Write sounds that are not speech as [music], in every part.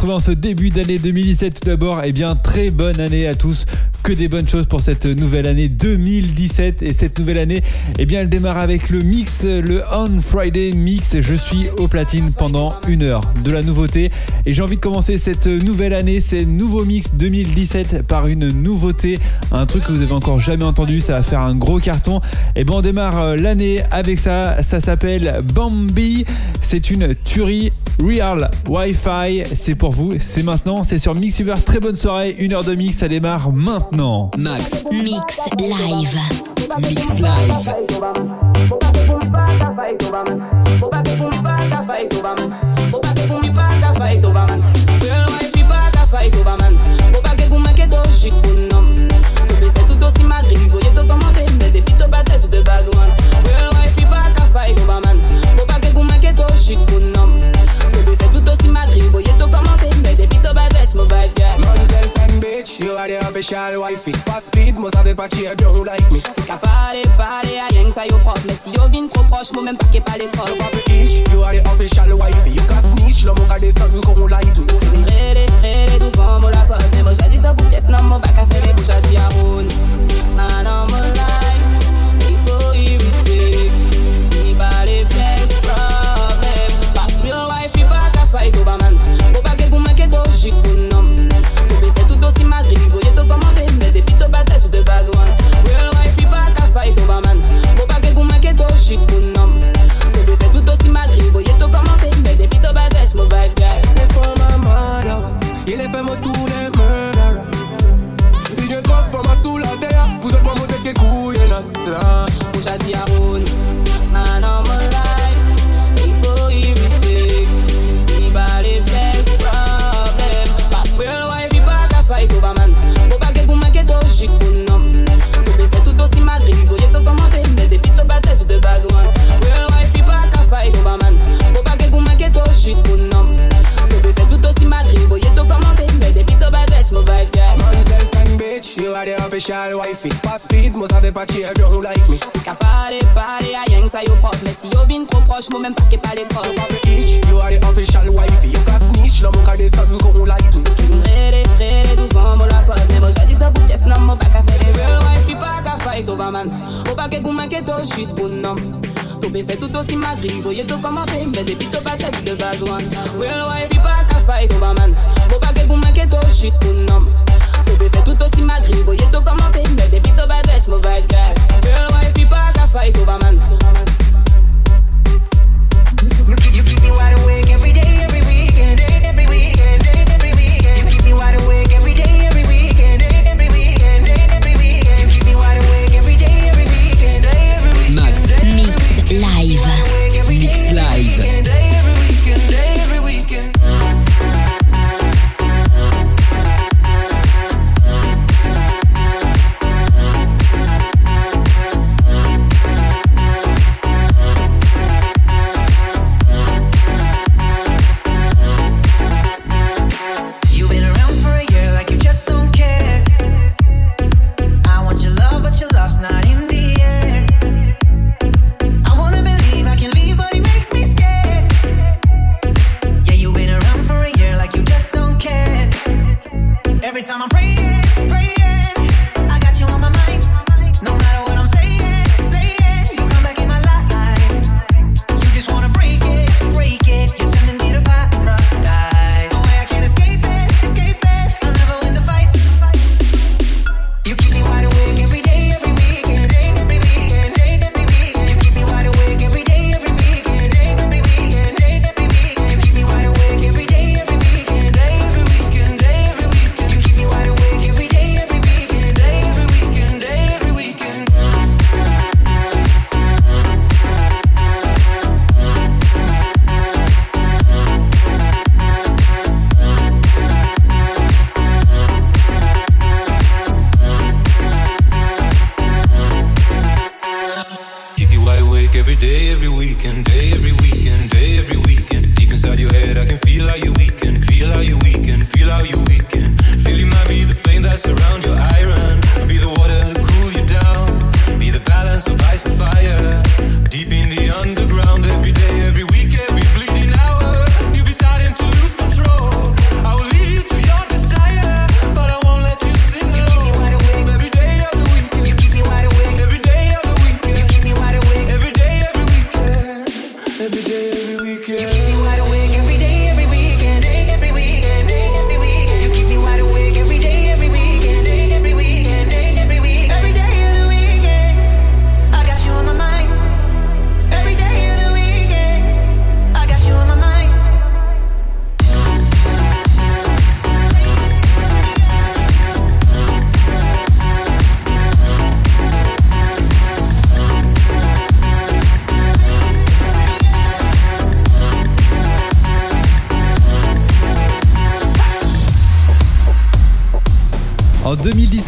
retrouver ce début d'année 2017 tout d'abord. et bien, très bonne année à tous que des bonnes choses pour cette nouvelle année 2017. Et cette nouvelle année, eh bien, elle démarre avec le mix, le On Friday mix. Je suis au platine pendant une heure de la nouveauté. Et j'ai envie de commencer cette nouvelle année, ces nouveaux mix 2017 par une nouveauté, un truc que vous avez encore jamais entendu. Ça va faire un gros carton. Et ben, on démarre euh, l'année avec ça. Ça s'appelle Bambi. C'est une tuerie Real Wi-Fi. C'est pour vous. C'est maintenant. C'est sur Mixiver. Très bonne soirée. Une heure de mix. Ça démarre maintenant. No, Max. Mix live. Mix live. Girl, special wifey. Pas speed, must have veut pas dire don't like me. Qu'à parler, parler à rien que ça yo propre. Mais si yo vin trop proche, moi même pas qu'est pas les trop. Yo pas bitch, you are the official wifey. You can snitch, l'homme au cas des sons qu'on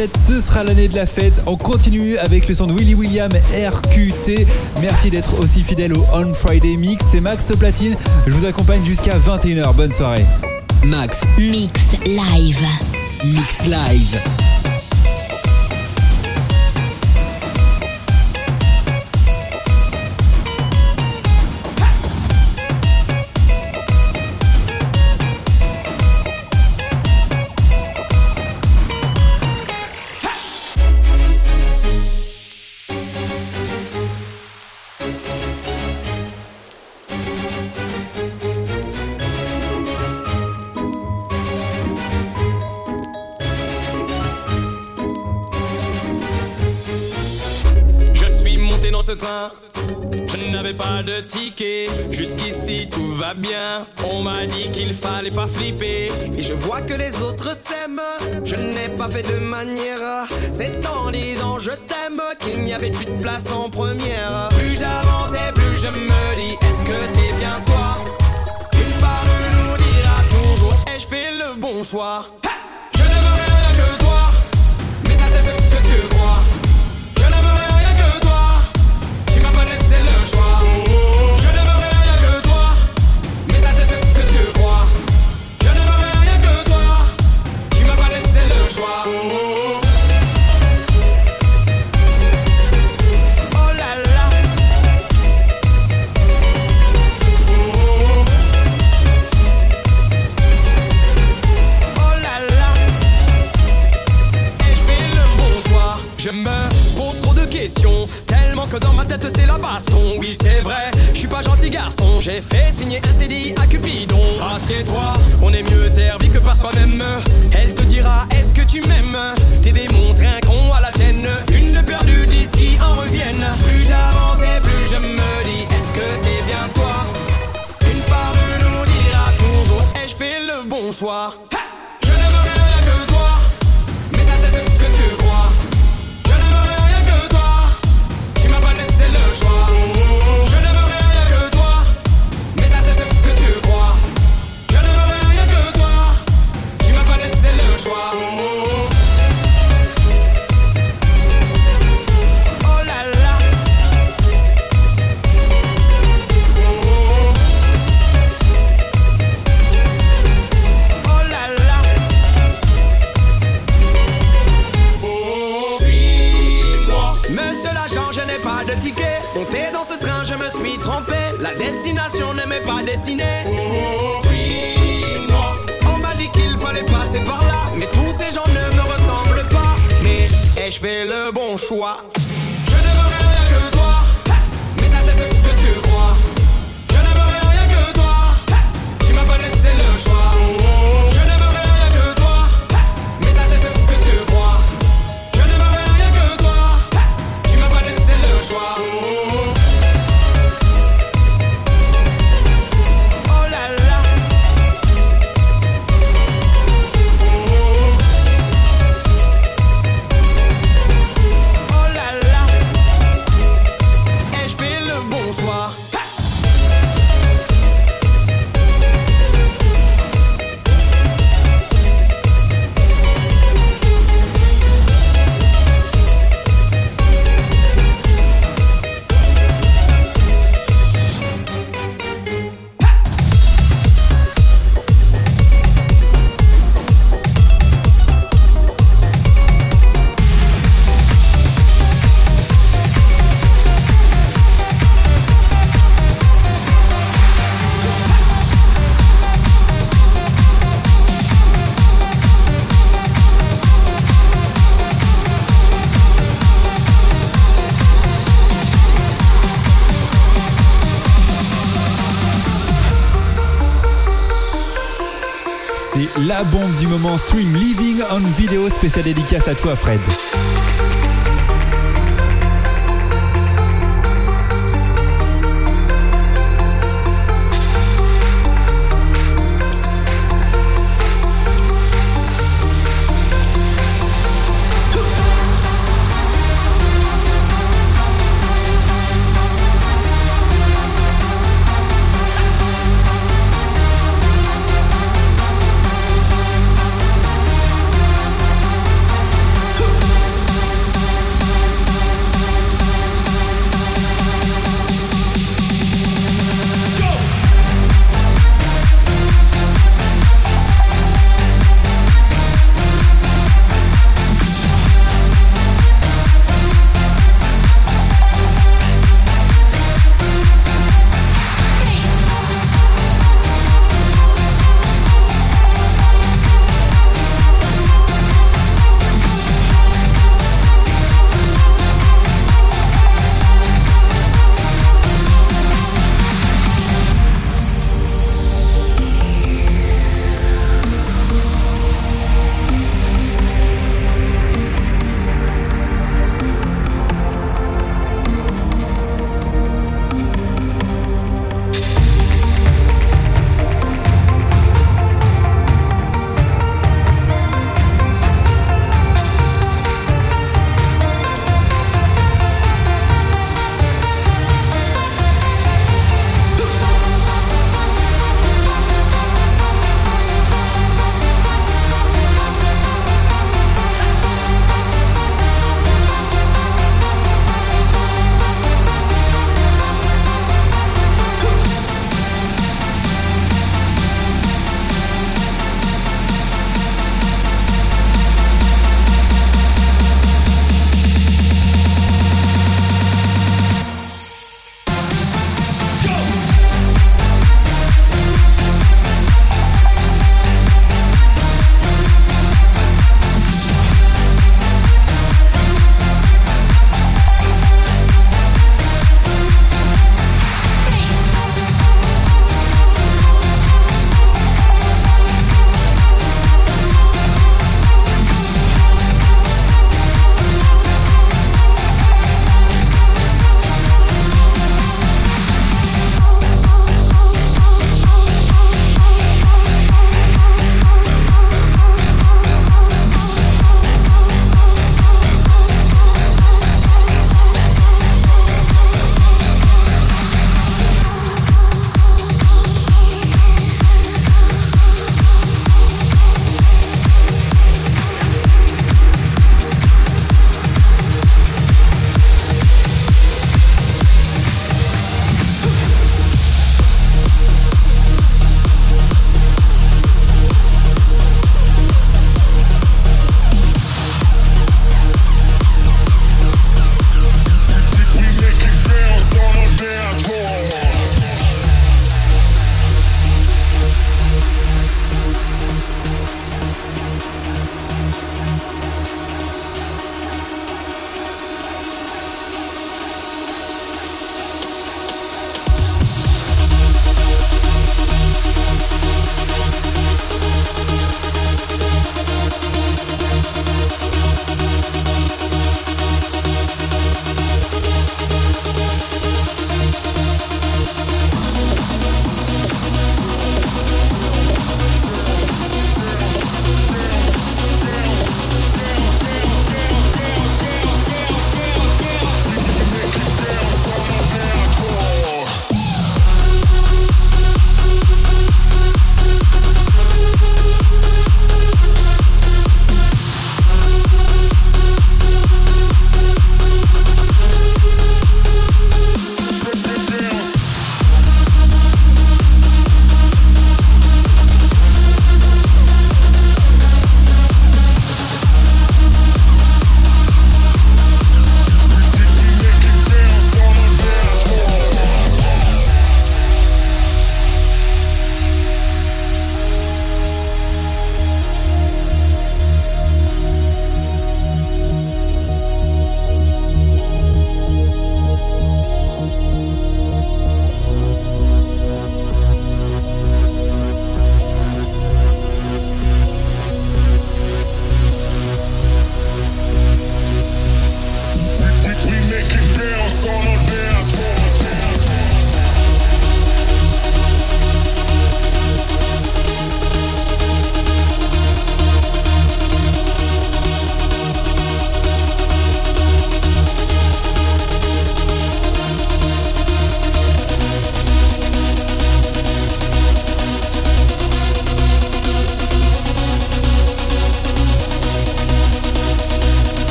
En 2017, ce sera l'année de la fête. On continue avec le son de Willy William RQT. Merci d'être aussi fidèle au On Friday Mix. C'est Max Platine. Je vous accompagne jusqu'à 21h. Bonne soirée. Max. Mix live. Mix live. Je n'avais pas de ticket, jusqu'ici tout va bien. On m'a dit qu'il fallait pas flipper. Et je vois que les autres s'aiment. Je n'ai pas fait de manière. C'est en disant je t'aime qu'il n'y avait plus de place en première. Plus j'avance et plus je me dis est-ce que c'est bien toi? Une part nous dira toujours ai-je fait le bon choix? Video spécial dédicace à toi Fred.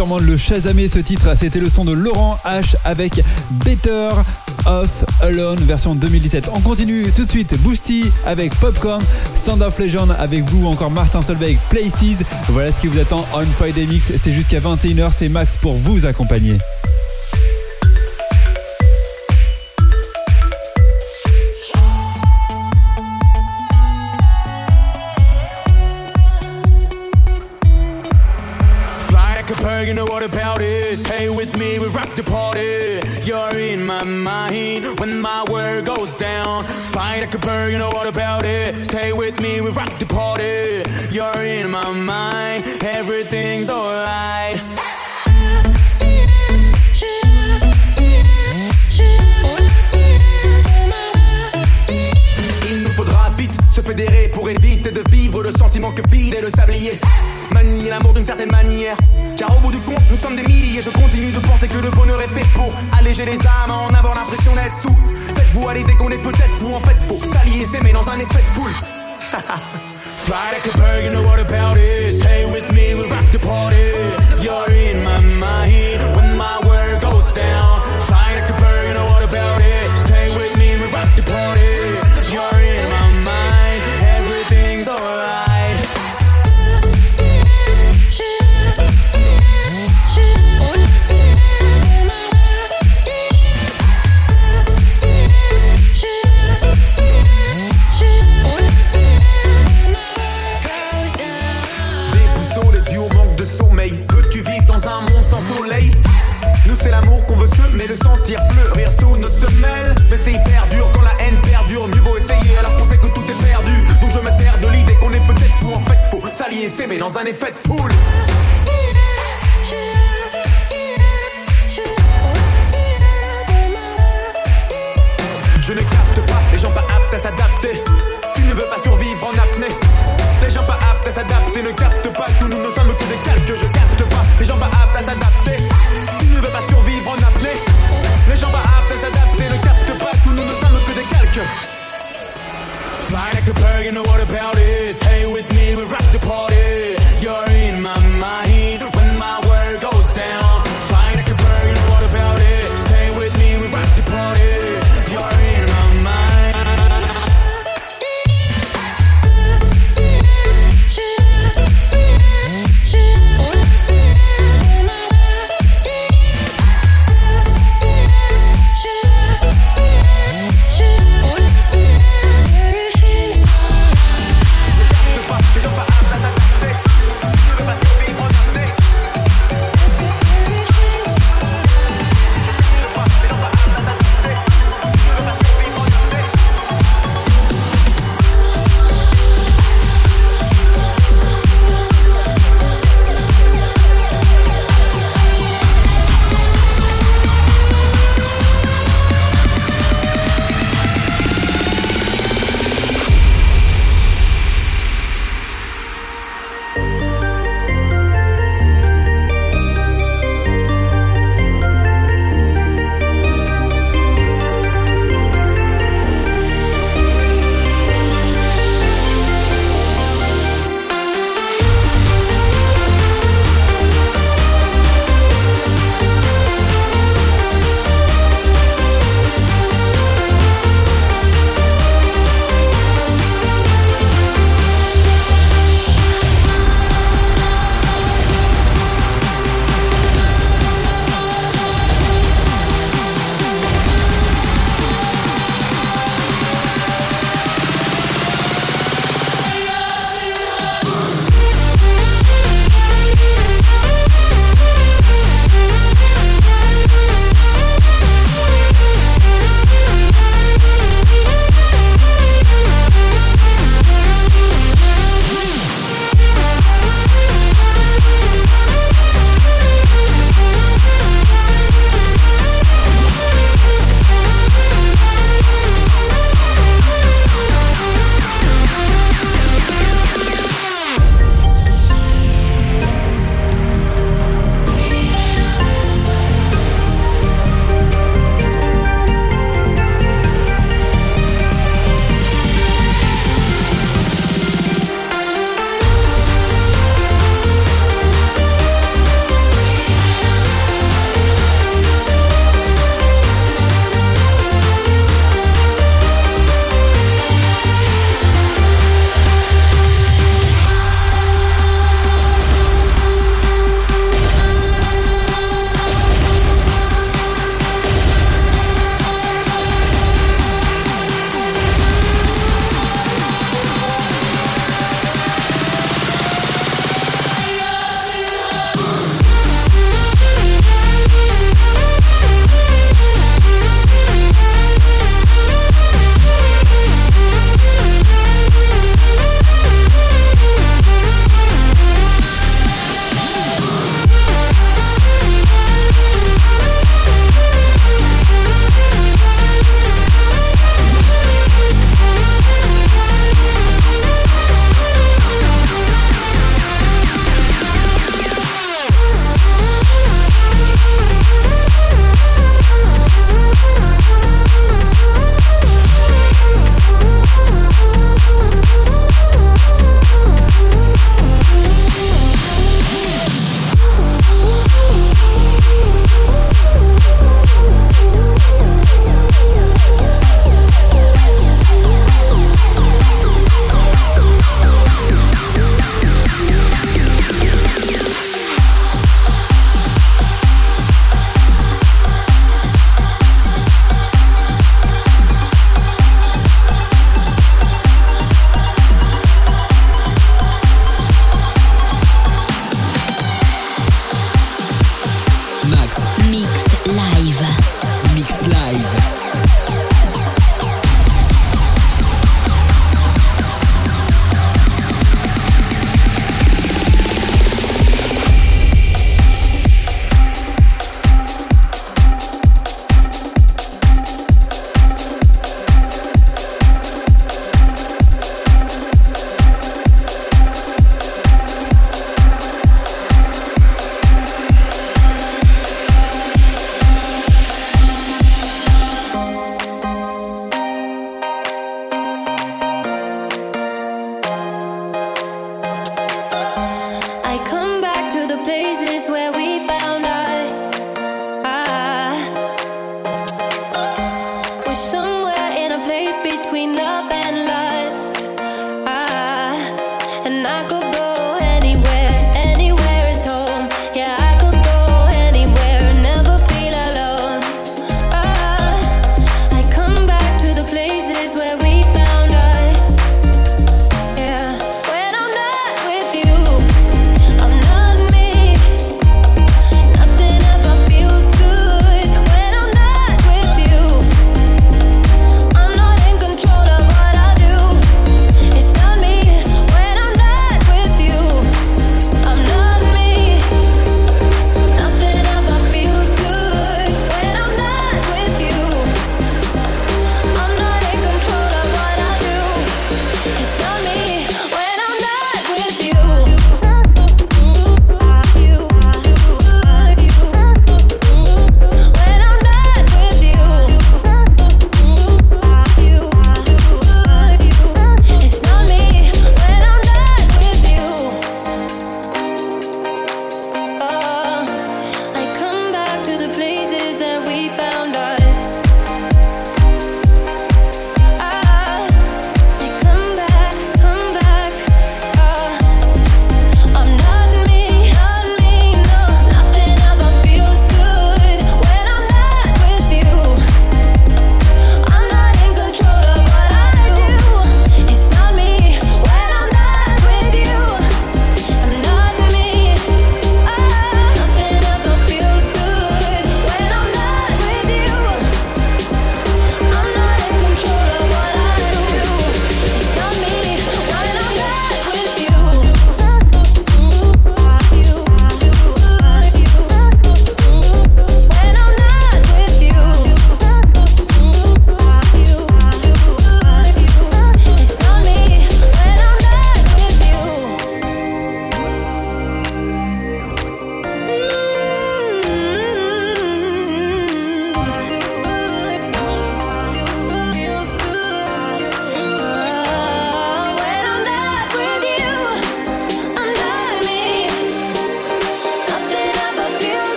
Sûrement le chasamer ce titre. C'était le son de Laurent H avec Better Off Alone version 2017. On continue tout de suite. Boosty avec Popcorn, Sound of Legend avec Blue, encore Martin Solveig Places. Voilà ce qui vous attend on Friday Mix. C'est jusqu'à 21h. C'est Max pour vous accompagner. You know what about it? Stay with me, we rock the party. You're in my mind, everything's alright. Il nous faudra vite se fédérer pour éviter de vivre le sentiment que vide et le sablier. Manier l'amour d'une certaine manière. Car au bout du compte, nous sommes des milliers. Je continue de penser que le bonheur est fait pour alléger les âmes, en avoir l'impression d'être sous. Faites-vous à l'idée qu'on est peut-être fou, en fait, faut s'allier, s'aimer dans un effet de foule. [laughs] Fly like a you know what about it? Stay with me, we rock the party. You're in my mind when my word goes down. Dans un effet de foule.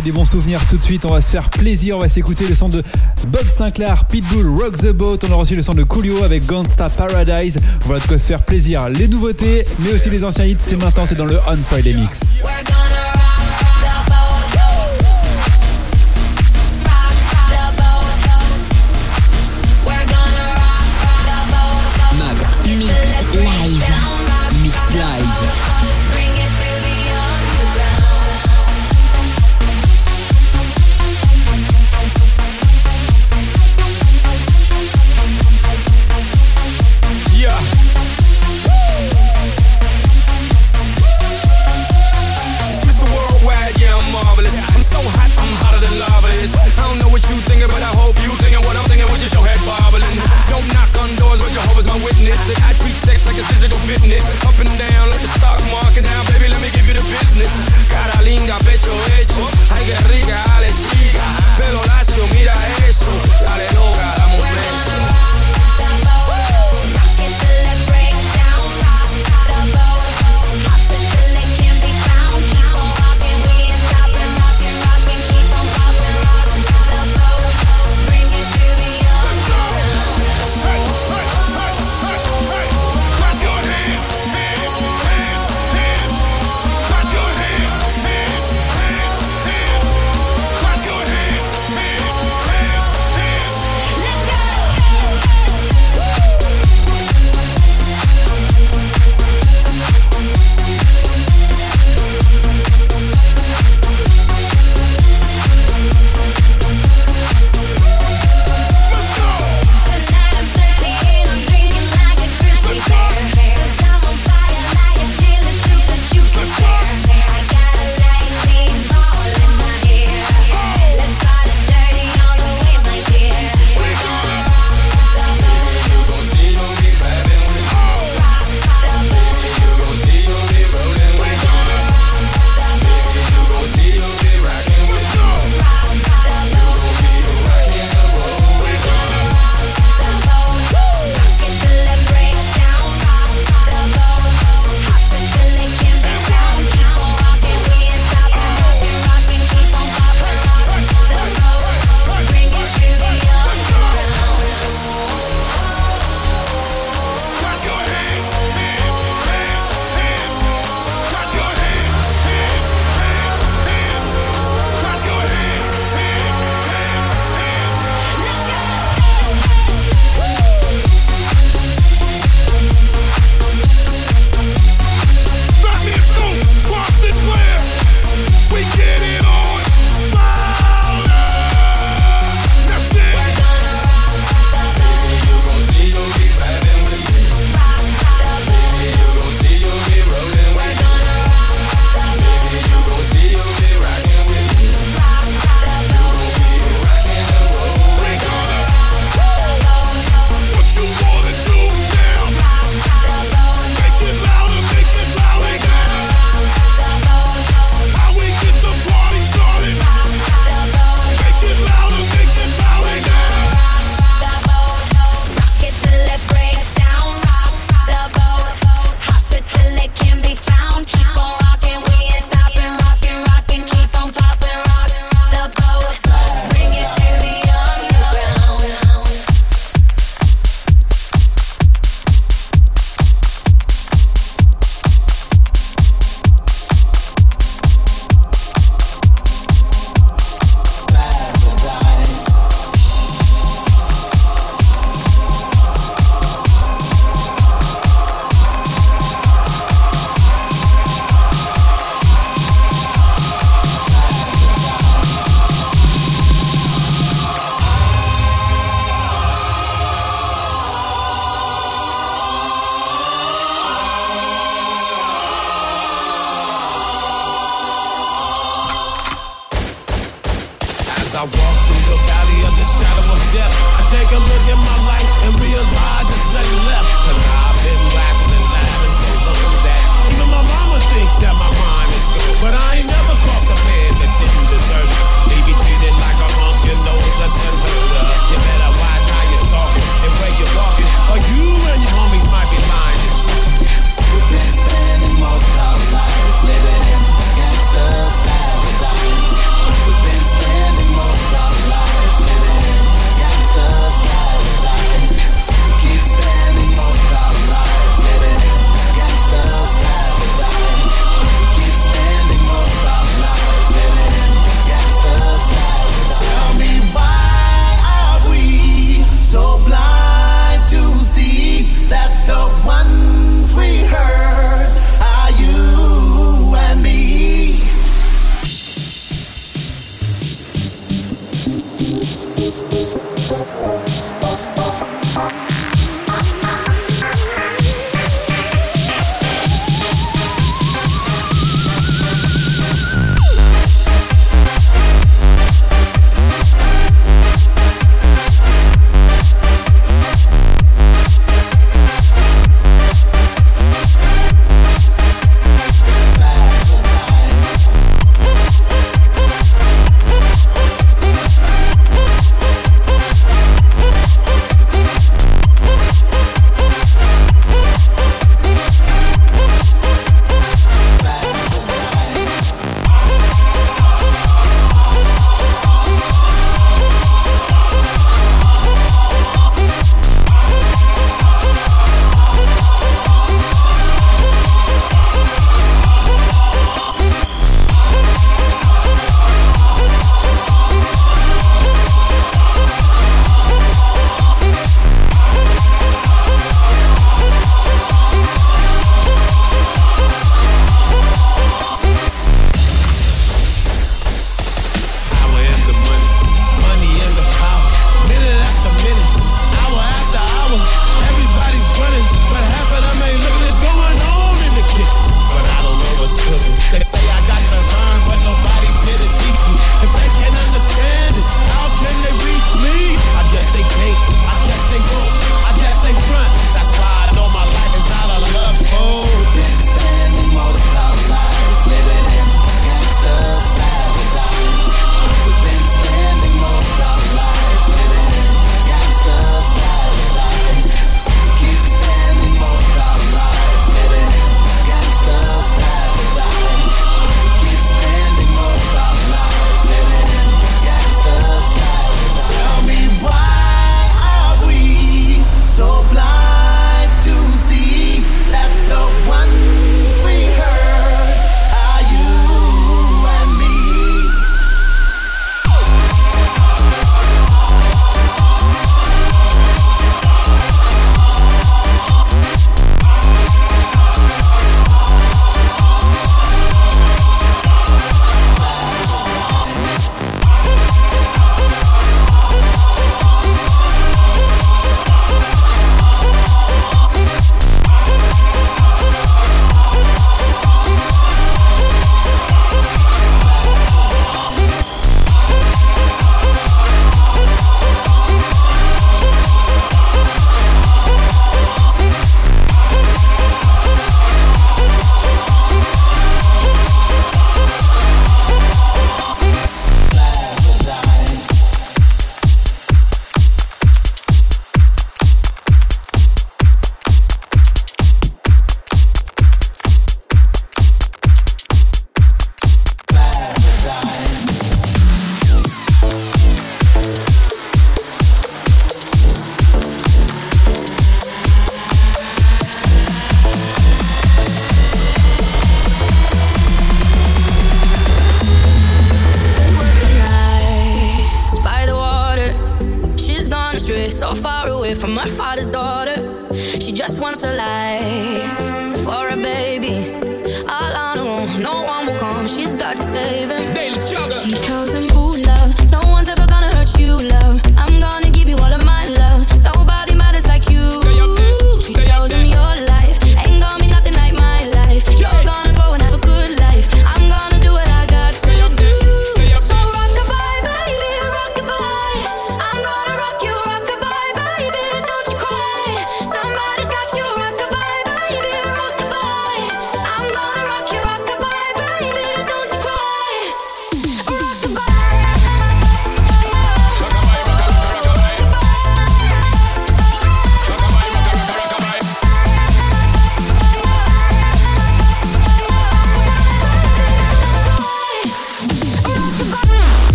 des bons souvenirs tout de suite. On va se faire plaisir. On va s'écouter le son de Bob Sinclair, Pitbull, Rock the Boat. On a reçu le son de Coolio avec Gonsta Paradise. Voilà de quoi se faire plaisir. Les nouveautés, mais aussi les anciens hits. C'est maintenant, c'est dans le On Friday Mix.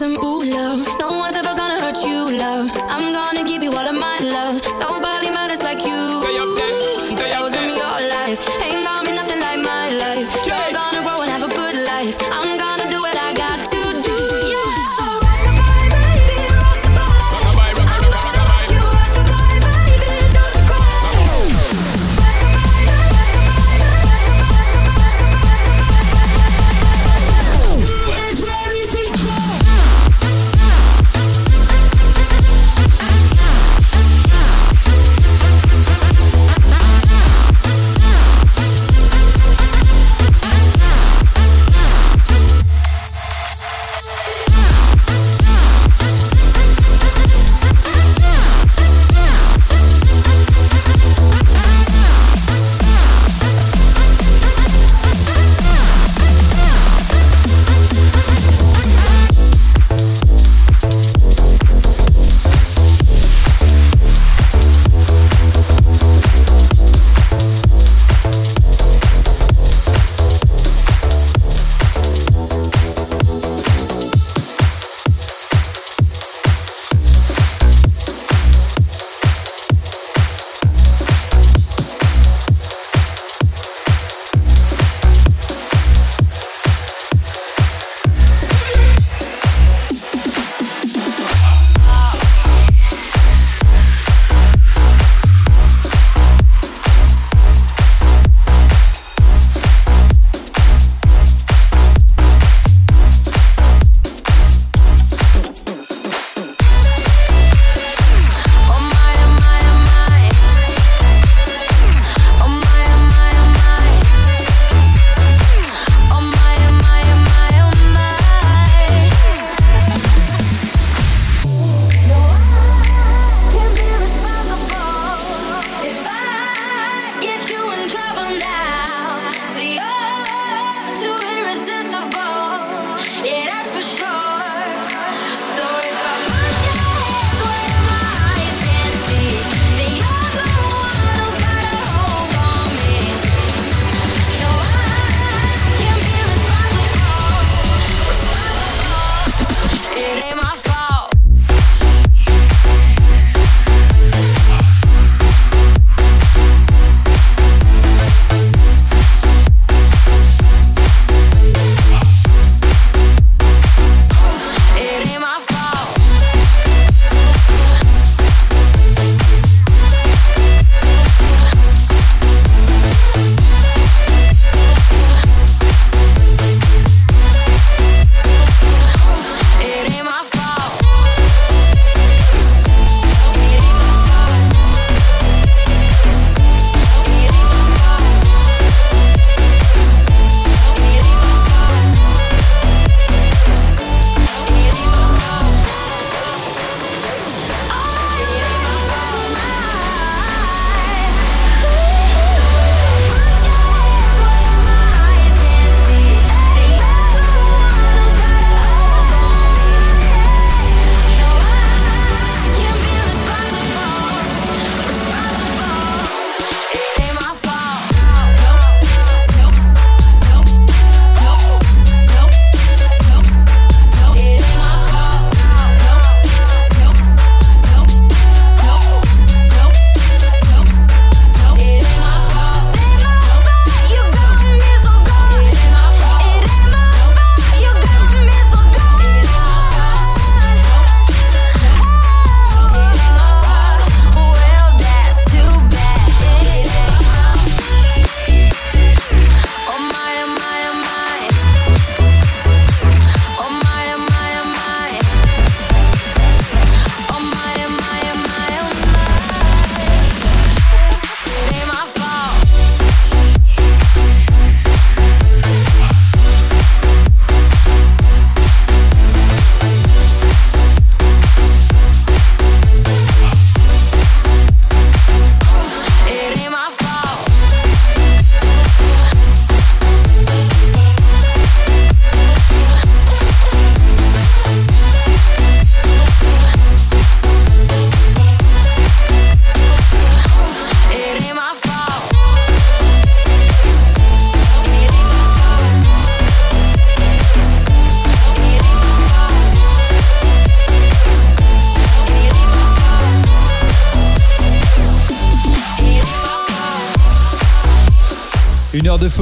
Some. ooh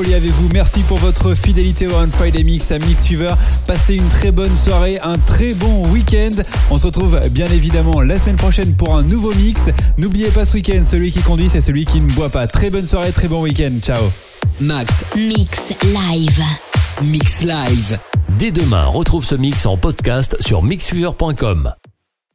folie avec vous. Merci pour votre fidélité au On Friday Mix à Mixuver. Passez une très bonne soirée, un très bon week-end. On se retrouve bien évidemment la semaine prochaine pour un nouveau mix. N'oubliez pas ce week-end, celui qui conduit, c'est celui qui ne boit pas. Très bonne soirée, très bon week-end. Ciao. Max. Mix live. Mix live. Dès demain, retrouve ce mix en podcast sur mixfever.com.